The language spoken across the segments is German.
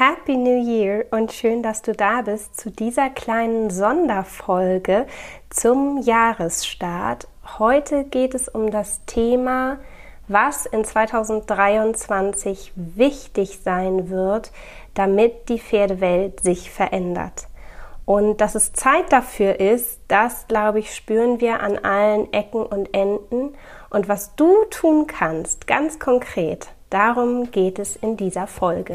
Happy New Year und schön, dass du da bist zu dieser kleinen Sonderfolge zum Jahresstart. Heute geht es um das Thema, was in 2023 wichtig sein wird, damit die Pferdewelt sich verändert. Und dass es Zeit dafür ist, das, glaube ich, spüren wir an allen Ecken und Enden. Und was du tun kannst, ganz konkret, darum geht es in dieser Folge.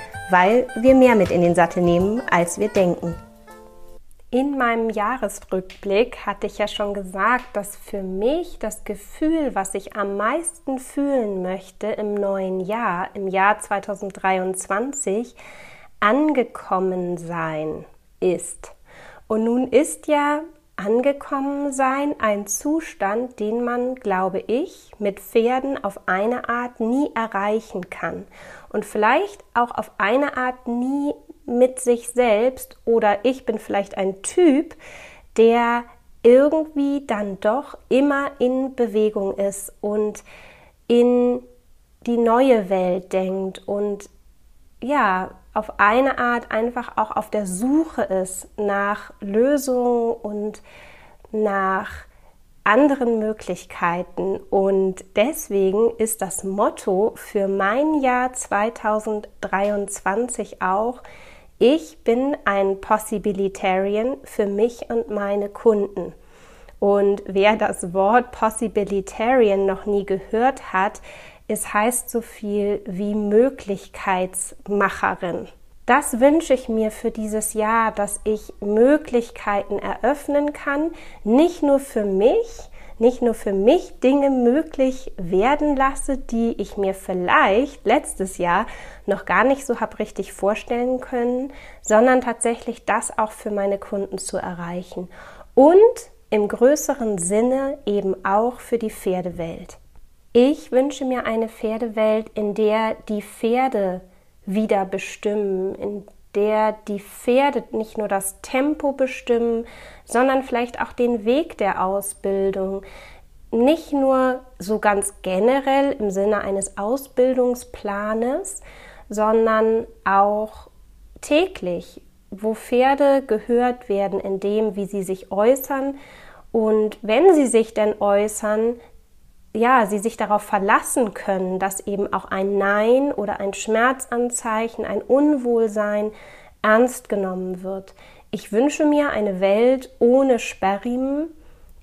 weil wir mehr mit in den Sattel nehmen, als wir denken. In meinem Jahresrückblick hatte ich ja schon gesagt, dass für mich das Gefühl, was ich am meisten fühlen möchte im neuen Jahr, im Jahr 2023, angekommen sein ist. Und nun ist ja angekommen sein ein Zustand, den man, glaube ich, mit Pferden auf eine Art nie erreichen kann und vielleicht auch auf eine Art nie mit sich selbst oder ich bin vielleicht ein Typ, der irgendwie dann doch immer in Bewegung ist und in die neue Welt denkt und ja, auf eine Art einfach auch auf der Suche ist nach Lösungen und nach anderen Möglichkeiten. Und deswegen ist das Motto für mein Jahr 2023 auch, ich bin ein Possibilitarian für mich und meine Kunden. Und wer das Wort Possibilitarian noch nie gehört hat, es heißt so viel wie Möglichkeitsmacherin. Das wünsche ich mir für dieses Jahr, dass ich Möglichkeiten eröffnen kann, nicht nur für mich, nicht nur für mich Dinge möglich werden lasse, die ich mir vielleicht letztes Jahr noch gar nicht so habe richtig vorstellen können, sondern tatsächlich das auch für meine Kunden zu erreichen und im größeren Sinne eben auch für die Pferdewelt. Ich wünsche mir eine Pferdewelt, in der die Pferde wieder bestimmen, in der die Pferde nicht nur das Tempo bestimmen, sondern vielleicht auch den Weg der Ausbildung. Nicht nur so ganz generell im Sinne eines Ausbildungsplanes, sondern auch täglich, wo Pferde gehört werden in dem, wie sie sich äußern. Und wenn sie sich denn äußern, ja, sie sich darauf verlassen können, dass eben auch ein Nein oder ein Schmerzanzeichen, ein Unwohlsein ernst genommen wird. Ich wünsche mir eine Welt ohne Sperrriemen.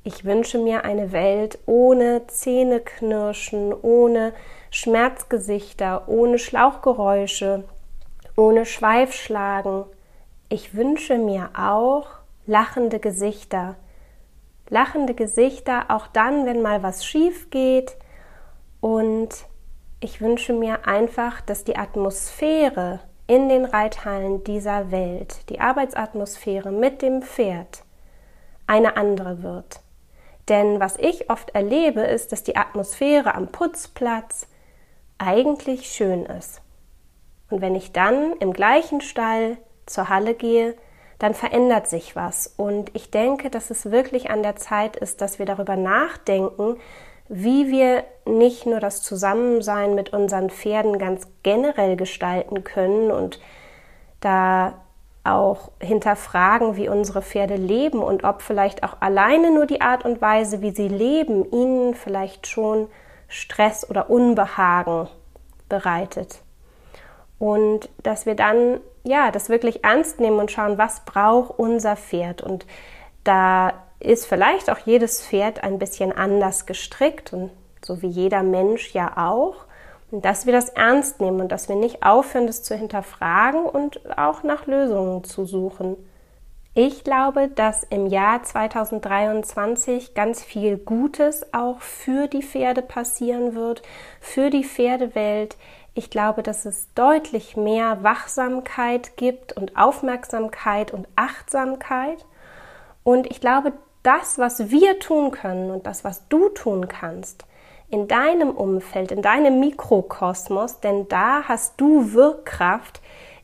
Ich wünsche mir eine Welt ohne Zähneknirschen, ohne Schmerzgesichter, ohne Schlauchgeräusche, ohne Schweifschlagen. Ich wünsche mir auch lachende Gesichter, lachende Gesichter, auch dann, wenn mal was schief geht. Und ich wünsche mir einfach, dass die Atmosphäre in den Reithallen dieser Welt, die Arbeitsatmosphäre mit dem Pferd, eine andere wird. Denn was ich oft erlebe, ist, dass die Atmosphäre am Putzplatz eigentlich schön ist. Und wenn ich dann im gleichen Stall zur Halle gehe, dann verändert sich was. Und ich denke, dass es wirklich an der Zeit ist, dass wir darüber nachdenken, wie wir nicht nur das Zusammensein mit unseren Pferden ganz generell gestalten können und da auch hinterfragen, wie unsere Pferde leben und ob vielleicht auch alleine nur die Art und Weise, wie sie leben, ihnen vielleicht schon Stress oder Unbehagen bereitet. Und dass wir dann ja, das wirklich ernst nehmen und schauen, was braucht unser Pferd. Und da ist vielleicht auch jedes Pferd ein bisschen anders gestrickt und so wie jeder Mensch ja auch. Und dass wir das ernst nehmen und dass wir nicht aufhören, das zu hinterfragen und auch nach Lösungen zu suchen. Ich glaube, dass im Jahr 2023 ganz viel Gutes auch für die Pferde passieren wird, für die Pferdewelt, Ich glaube, dass es deutlich mehr Wachsamkeit gibt und Aufmerksamkeit und Achtsamkeit. Und ich glaube, das, was wir tun können und das, was du tun kannst, in deinem Umfeld, in deinem Mikrokosmos, denn da hast du Wirkkraft,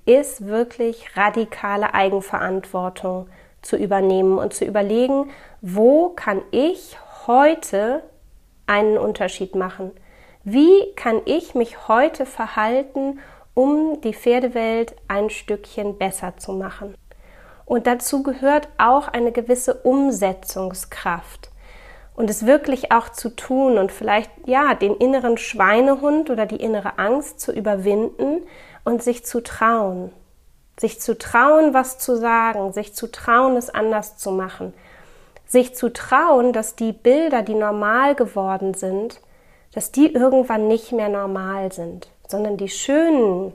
ist wirklich radikale Eigenverantwortung zu übernehmen und zu überlegen, wo kann ich heute einen Unterschied machen? Wie kann ich mich heute verhalten, um die Pferdewelt ein Stückchen besser zu machen? Und dazu gehört auch eine gewisse Umsetzungskraft und es wirklich auch zu tun und vielleicht ja den inneren Schweinehund oder die innere Angst zu überwinden und sich zu trauen. Sich zu trauen, was zu sagen, sich zu trauen, es anders zu machen. Sich zu trauen, dass die Bilder, die normal geworden sind, dass die irgendwann nicht mehr normal sind, sondern die schönen,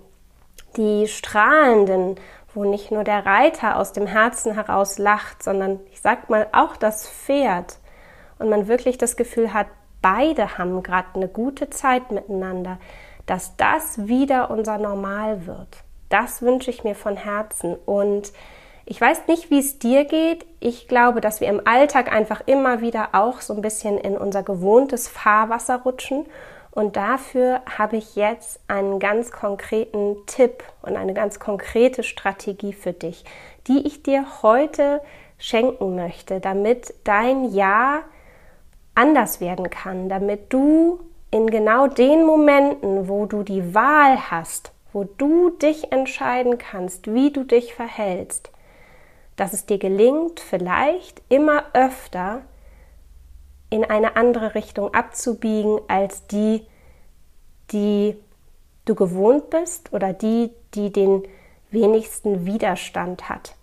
die strahlenden, wo nicht nur der Reiter aus dem Herzen heraus lacht, sondern ich sag mal auch das Pferd und man wirklich das Gefühl hat, beide haben gerade eine gute Zeit miteinander, dass das wieder unser Normal wird. Das wünsche ich mir von Herzen. Und ich weiß nicht, wie es dir geht. Ich glaube, dass wir im Alltag einfach immer wieder auch so ein bisschen in unser gewohntes Fahrwasser rutschen. Und dafür habe ich jetzt einen ganz konkreten Tipp und eine ganz konkrete Strategie für dich, die ich dir heute schenken möchte, damit dein Jahr anders werden kann, damit du in genau den Momenten, wo du die Wahl hast, wo du dich entscheiden kannst, wie du dich verhältst, dass es dir gelingt, vielleicht immer öfter in eine andere Richtung abzubiegen als die, die du gewohnt bist oder die, die den wenigsten Widerstand hat.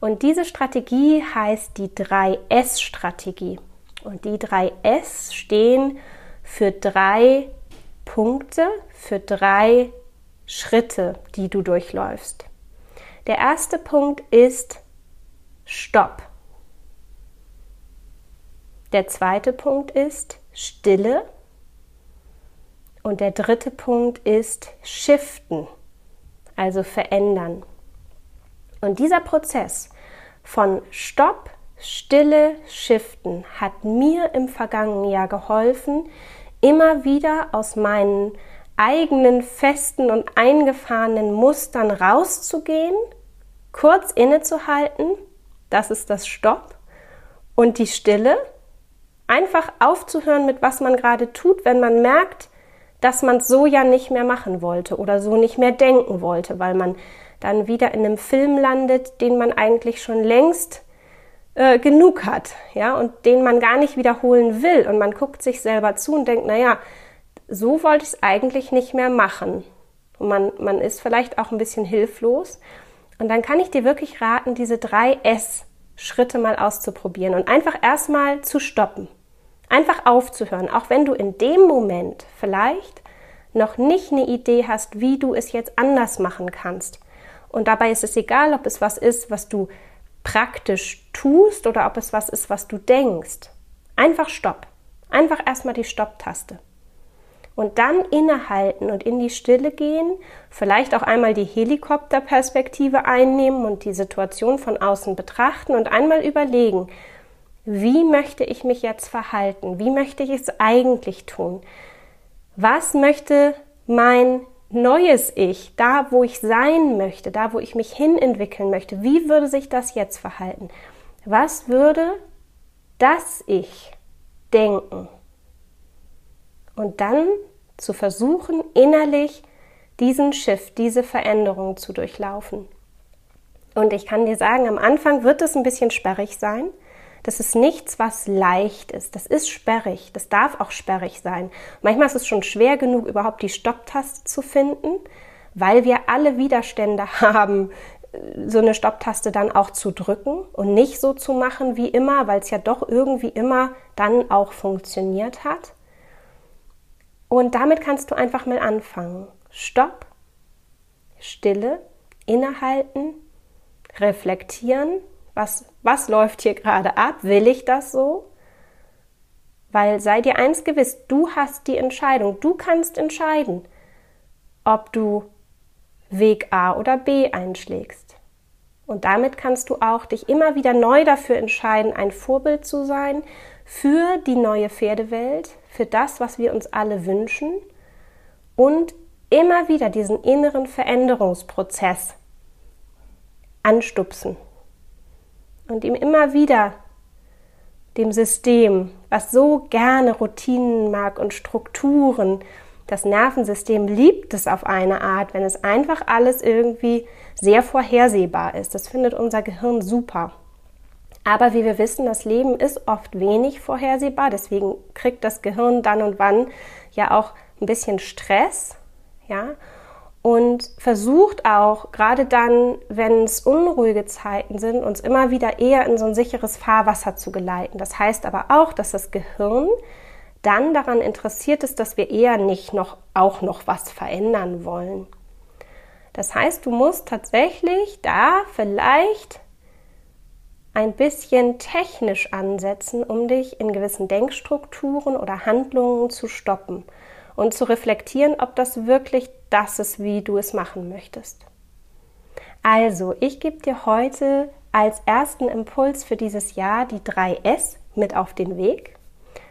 Und diese Strategie heißt die 3S-Strategie. Und die drei S stehen für drei Punkte, für drei Schritte, die du durchläufst. Der erste Punkt ist Stopp. Der zweite Punkt ist Stille. Und der dritte Punkt ist Shiften, also verändern. Und dieser Prozess von Stopp, Stille Shiften hat mir im vergangenen Jahr geholfen, immer wieder aus meinen eigenen festen und eingefahrenen Mustern rauszugehen, kurz innezuhalten, das ist das Stopp, und die Stille, einfach aufzuhören mit was man gerade tut, wenn man merkt, dass man es so ja nicht mehr machen wollte oder so nicht mehr denken wollte, weil man dann wieder in einem Film landet, den man eigentlich schon längst äh, genug hat, ja, und den man gar nicht wiederholen will. Und man guckt sich selber zu und denkt, naja, so wollte ich es eigentlich nicht mehr machen. Und man, man ist vielleicht auch ein bisschen hilflos. Und dann kann ich dir wirklich raten, diese drei S-Schritte mal auszuprobieren und einfach erstmal zu stoppen. Einfach aufzuhören, auch wenn du in dem Moment vielleicht noch nicht eine Idee hast, wie du es jetzt anders machen kannst. Und dabei ist es egal, ob es was ist, was du praktisch tust oder ob es was ist, was du denkst. Einfach Stopp. Einfach erstmal die Stopptaste. Und dann innehalten und in die Stille gehen, vielleicht auch einmal die Helikopterperspektive einnehmen und die Situation von außen betrachten und einmal überlegen, wie möchte ich mich jetzt verhalten? Wie möchte ich es eigentlich tun? Was möchte mein neues Ich, da wo ich sein möchte, da wo ich mich hinentwickeln möchte, wie würde sich das jetzt verhalten? Was würde das Ich denken? Und dann zu versuchen, innerlich diesen Shift, diese Veränderung zu durchlaufen. Und ich kann dir sagen, am Anfang wird es ein bisschen sperrig sein. Das ist nichts, was leicht ist. Das ist sperrig. Das darf auch sperrig sein. Manchmal ist es schon schwer genug, überhaupt die Stopptaste zu finden, weil wir alle Widerstände haben, so eine Stopptaste dann auch zu drücken und nicht so zu machen wie immer, weil es ja doch irgendwie immer dann auch funktioniert hat. Und damit kannst du einfach mal anfangen. Stopp, Stille, innehalten, reflektieren, was, was läuft hier gerade ab? Will ich das so? Weil sei dir eins gewiss, du hast die Entscheidung, du kannst entscheiden. ob du Weg A oder B einschlägst. Und damit kannst du auch dich immer wieder neu dafür entscheiden, ein Vorbild zu sein für die neue Pferdewelt, für das, was wir uns alle wünschen und immer wieder diesen inneren Veränderungsprozess anstupsen und ihm immer wieder dem System, was so gerne Routinen mag und Strukturen, das Nervensystem liebt es auf eine Art, wenn es einfach alles irgendwie sehr vorhersehbar ist. Das findet unser Gehirn super. Aber wie wir wissen, das Leben ist oft wenig vorhersehbar. Deswegen kriegt das Gehirn dann und wann ja auch ein bisschen Stress, ja, und versucht auch, gerade dann, wenn es unruhige Zeiten sind, uns immer wieder eher in so ein sicheres Fahrwasser zu geleiten. Das heißt aber auch, dass das Gehirn dann daran interessiert ist, dass wir eher nicht noch auch noch was verändern wollen. Das heißt, du musst tatsächlich da vielleicht ein bisschen technisch ansetzen, um dich in gewissen Denkstrukturen oder Handlungen zu stoppen und zu reflektieren, ob das wirklich das ist, wie du es machen möchtest. Also, ich gebe dir heute als ersten Impuls für dieses Jahr die 3S mit auf den Weg.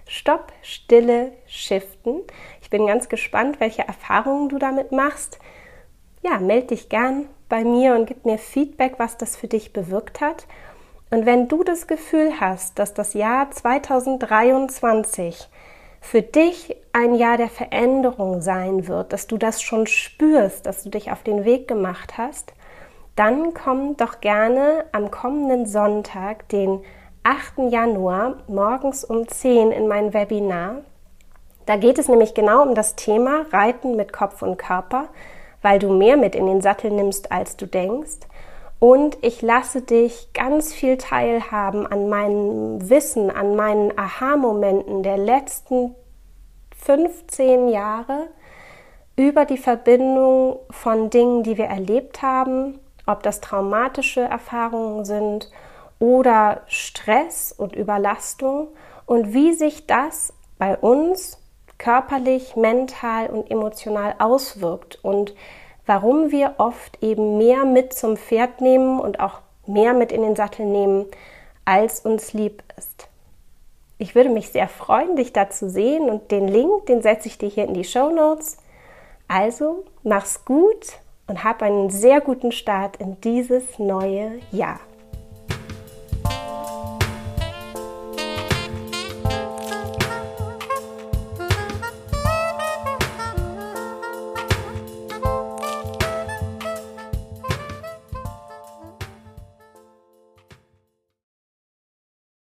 Stopp, Stille, Shiften. Ich bin ganz gespannt, welche Erfahrungen du damit machst. Ja, melde dich gern bei mir und gib mir Feedback, was das für dich bewirkt hat. Und wenn du das Gefühl hast, dass das Jahr 2023 für dich ein Jahr der Veränderung sein wird, dass du das schon spürst, dass du dich auf den Weg gemacht hast, dann komm doch gerne am kommenden Sonntag, den 8. Januar, morgens um 10 in mein Webinar. Da geht es nämlich genau um das Thema Reiten mit Kopf und Körper, weil du mehr mit in den Sattel nimmst, als du denkst. Und ich lasse dich ganz viel teilhaben an meinem Wissen, an meinen Aha-Momenten der letzten 15 Jahre über die Verbindung von Dingen, die wir erlebt haben, ob das traumatische Erfahrungen sind oder Stress und Überlastung und wie sich das bei uns körperlich, mental und emotional auswirkt. Und warum wir oft eben mehr mit zum Pferd nehmen und auch mehr mit in den Sattel nehmen, als uns lieb ist. Ich würde mich sehr freuen, dich da zu sehen und den Link, den setze ich dir hier in die Show Notes. Also mach's gut und hab einen sehr guten Start in dieses neue Jahr.